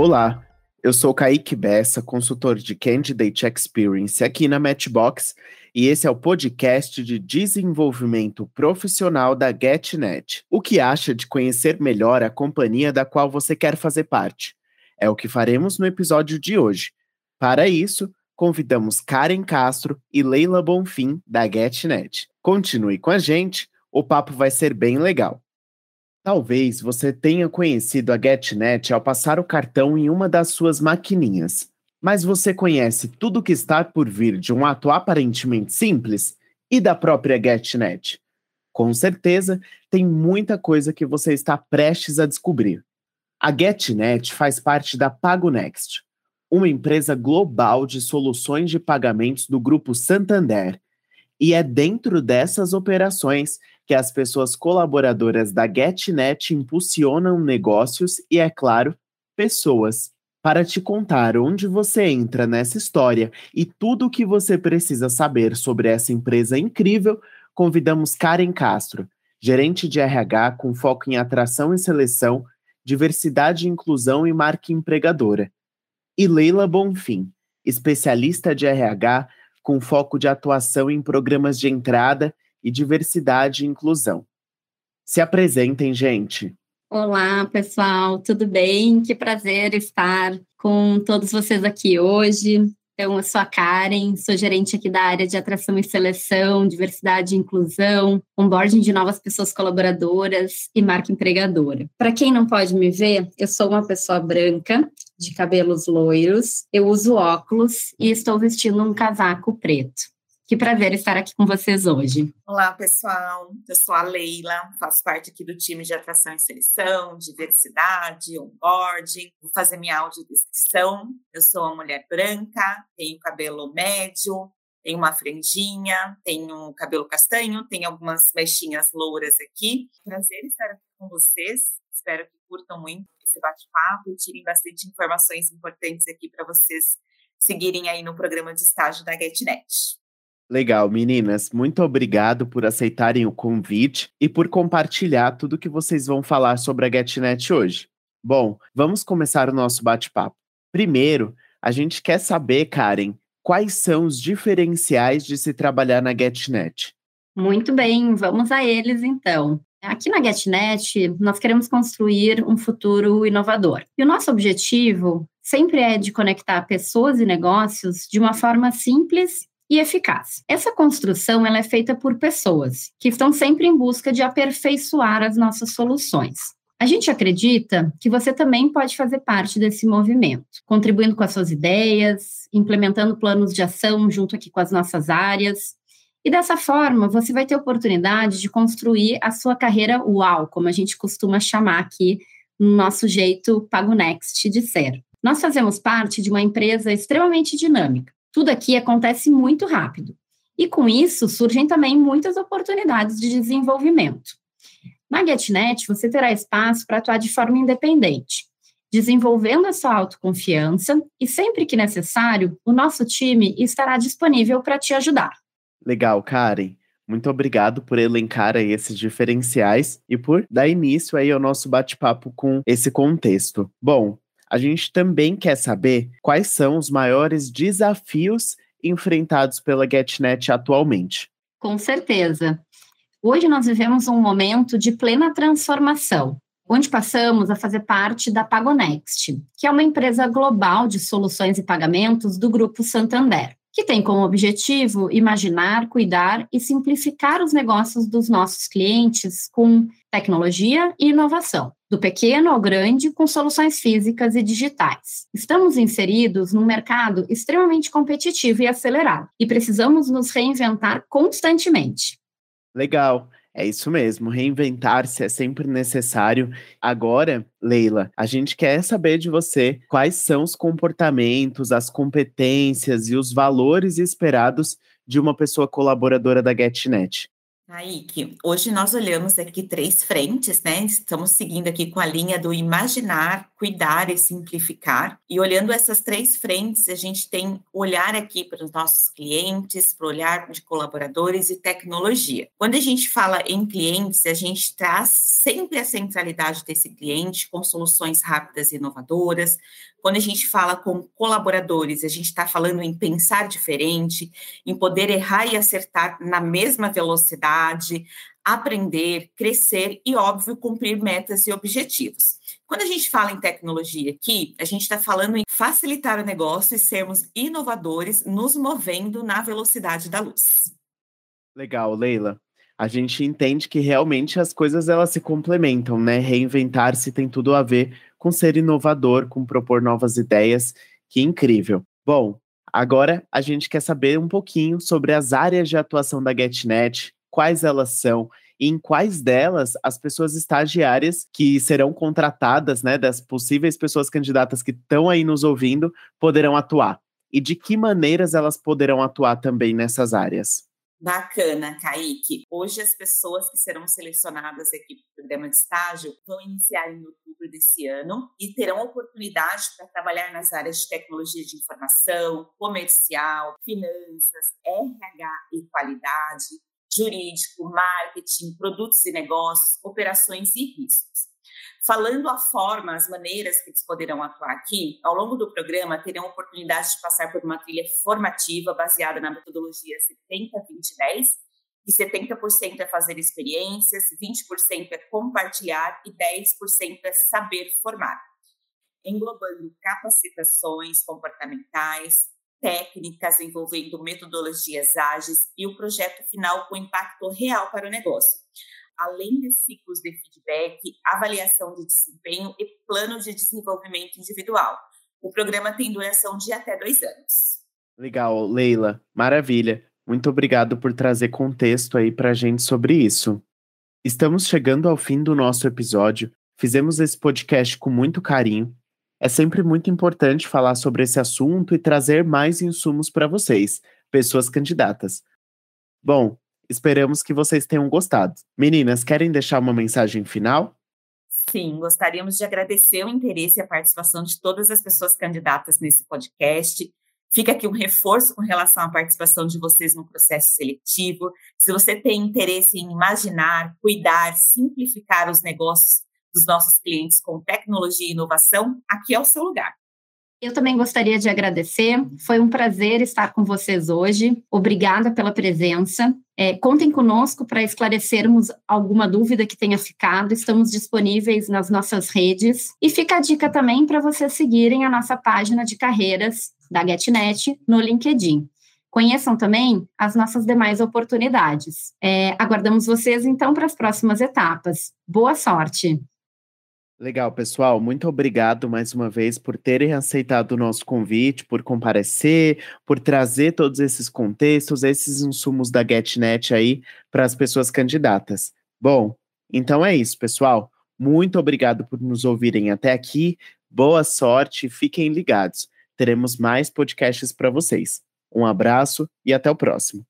Olá, eu sou Kaique Bessa, consultor de Candidate Experience aqui na Matchbox, e esse é o podcast de desenvolvimento profissional da GetNet. O que acha de conhecer melhor a companhia da qual você quer fazer parte? É o que faremos no episódio de hoje. Para isso, convidamos Karen Castro e Leila Bonfim, da GetNet. Continue com a gente, o papo vai ser bem legal. Talvez você tenha conhecido a GetNet ao passar o cartão em uma das suas maquininhas. Mas você conhece tudo o que está por vir de um ato aparentemente simples e da própria GetNet? Com certeza, tem muita coisa que você está prestes a descobrir. A GetNet faz parte da PagoNext, uma empresa global de soluções de pagamentos do grupo Santander. E é dentro dessas operações que as pessoas colaboradoras da GetNet impulsionam negócios e, é claro, pessoas. Para te contar onde você entra nessa história e tudo o que você precisa saber sobre essa empresa incrível, convidamos Karen Castro, gerente de RH com foco em atração e seleção, diversidade e inclusão e marca empregadora. E Leila Bonfim, especialista de RH com foco de atuação em programas de entrada e diversidade e inclusão. Se apresentem, gente. Olá, pessoal, tudo bem? Que prazer estar com todos vocês aqui hoje. Então, eu sou a Karen, sou gerente aqui da área de atração e seleção, diversidade e inclusão, onboarding de novas pessoas colaboradoras e marca empregadora. Para quem não pode me ver, eu sou uma pessoa branca, de cabelos loiros, eu uso óculos e estou vestindo um casaco preto. Que prazer estar aqui com vocês hoje. Olá, pessoal. Eu sou a Leila, faço parte aqui do time de atração e seleção, diversidade, onboarding. Vou fazer minha audiodescrição. Eu sou uma mulher branca, tenho cabelo médio, tenho uma franjinha, tenho cabelo castanho, tenho algumas mechinhas louras aqui. Prazer estar aqui com vocês. Espero que curtam muito esse bate-papo e tirem bastante informações importantes aqui para vocês seguirem aí no programa de estágio da GetNet. Legal, meninas. Muito obrigado por aceitarem o convite e por compartilhar tudo que vocês vão falar sobre a GetNet hoje. Bom, vamos começar o nosso bate-papo. Primeiro, a gente quer saber, Karen, quais são os diferenciais de se trabalhar na GetNet? Muito bem, vamos a eles então. Aqui na GetNet, nós queremos construir um futuro inovador. E o nosso objetivo sempre é de conectar pessoas e negócios de uma forma simples e eficaz. Essa construção ela é feita por pessoas que estão sempre em busca de aperfeiçoar as nossas soluções. A gente acredita que você também pode fazer parte desse movimento, contribuindo com as suas ideias, implementando planos de ação junto aqui com as nossas áreas. E dessa forma, você vai ter oportunidade de construir a sua carreira UAU, como a gente costuma chamar aqui no nosso jeito Pago Next de ser. Nós fazemos parte de uma empresa extremamente dinâmica, tudo aqui acontece muito rápido. E com isso surgem também muitas oportunidades de desenvolvimento. Na GetNet, você terá espaço para atuar de forma independente, desenvolvendo a sua autoconfiança e, sempre que necessário, o nosso time estará disponível para te ajudar. Legal, Karen. Muito obrigado por elencar aí esses diferenciais e por dar início aí ao nosso bate-papo com esse contexto. Bom, a gente também quer saber quais são os maiores desafios enfrentados pela GetNet atualmente. Com certeza. Hoje nós vivemos um momento de plena transformação, onde passamos a fazer parte da Pagonext, que é uma empresa global de soluções e pagamentos do Grupo Santander que tem como objetivo imaginar, cuidar e simplificar os negócios dos nossos clientes com tecnologia e inovação, do pequeno ao grande, com soluções físicas e digitais. Estamos inseridos num mercado extremamente competitivo e acelerado e precisamos nos reinventar constantemente. Legal. É isso mesmo, reinventar-se é sempre necessário. Agora, Leila, a gente quer saber de você quais são os comportamentos, as competências e os valores esperados de uma pessoa colaboradora da GetNet. Kaique, hoje nós olhamos aqui três frentes, né? Estamos seguindo aqui com a linha do imaginar, cuidar e simplificar. E olhando essas três frentes, a gente tem olhar aqui para os nossos clientes, para o olhar de colaboradores e tecnologia. Quando a gente fala em clientes, a gente traz sempre a centralidade desse cliente com soluções rápidas e inovadoras, quando a gente fala com colaboradores, a gente está falando em pensar diferente, em poder errar e acertar na mesma velocidade, aprender, crescer e, óbvio, cumprir metas e objetivos. Quando a gente fala em tecnologia aqui, a gente está falando em facilitar o negócio e sermos inovadores, nos movendo na velocidade da luz. Legal, Leila. A gente entende que realmente as coisas elas se complementam, né? Reinventar-se tem tudo a ver com ser inovador, com propor novas ideias. Que incrível. Bom, agora a gente quer saber um pouquinho sobre as áreas de atuação da GetNet, quais elas são e em quais delas as pessoas estagiárias que serão contratadas, né, das possíveis pessoas candidatas que estão aí nos ouvindo, poderão atuar. E de que maneiras elas poderão atuar também nessas áreas? Bacana, Kaique. Hoje as pessoas que serão selecionadas aqui para o programa de estágio vão iniciar em outubro desse ano e terão oportunidade para trabalhar nas áreas de tecnologia de informação, comercial, finanças, RH e qualidade, jurídico, marketing, produtos e negócios, operações e riscos. Falando a forma, as maneiras que eles poderão atuar aqui, ao longo do programa terão oportunidade de passar por uma trilha formativa baseada na metodologia 70-20-10, e 70% é fazer experiências, 20% é compartilhar e 10% é saber formar, englobando capacitações comportamentais, técnicas envolvendo metodologias ágeis e o projeto final com impacto real para o negócio além de ciclos de feedback, avaliação de desempenho e plano de desenvolvimento individual. O programa tem duração de até dois anos. Legal, Leila, maravilha. Muito obrigado por trazer contexto aí para a gente sobre isso. Estamos chegando ao fim do nosso episódio. Fizemos esse podcast com muito carinho. É sempre muito importante falar sobre esse assunto e trazer mais insumos para vocês, pessoas candidatas. Bom, Esperamos que vocês tenham gostado. Meninas, querem deixar uma mensagem final? Sim, gostaríamos de agradecer o interesse e a participação de todas as pessoas candidatas nesse podcast. Fica aqui um reforço com relação à participação de vocês no processo seletivo. Se você tem interesse em imaginar, cuidar, simplificar os negócios dos nossos clientes com tecnologia e inovação, aqui é o seu lugar. Eu também gostaria de agradecer. Foi um prazer estar com vocês hoje. Obrigada pela presença. É, contem conosco para esclarecermos alguma dúvida que tenha ficado. Estamos disponíveis nas nossas redes. E fica a dica também para vocês seguirem a nossa página de carreiras da GetNet no LinkedIn. Conheçam também as nossas demais oportunidades. É, aguardamos vocês então para as próximas etapas. Boa sorte! Legal, pessoal. Muito obrigado mais uma vez por terem aceitado o nosso convite, por comparecer, por trazer todos esses contextos, esses insumos da GetNet aí para as pessoas candidatas. Bom, então é isso, pessoal. Muito obrigado por nos ouvirem até aqui. Boa sorte, fiquem ligados. Teremos mais podcasts para vocês. Um abraço e até o próximo.